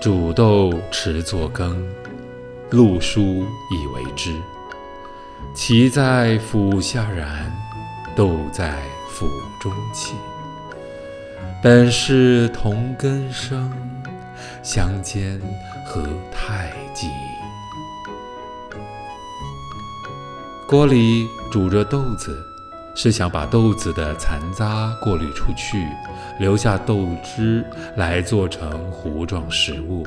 煮豆持作羹，漉菽以为汁。萁在釜下燃，豆在釜中泣。本是同根生，相煎何太急。锅里煮着豆子，是想把豆子的残渣过滤出去，留下豆汁来做成糊状食物。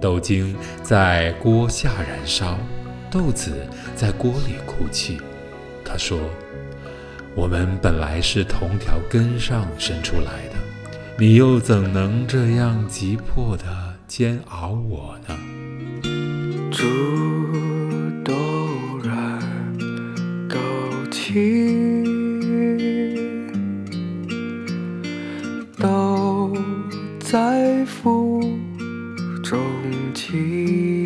豆茎在锅下燃烧，豆子在锅里哭泣。他说：“我们本来是同条根上生出来的。”你又怎能这样急迫地煎熬我呢？煮豆燃，豆萁，在釜中泣。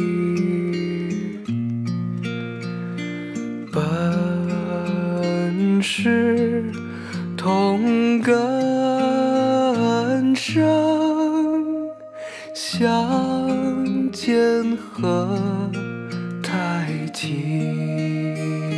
本是同根。生相煎何太急。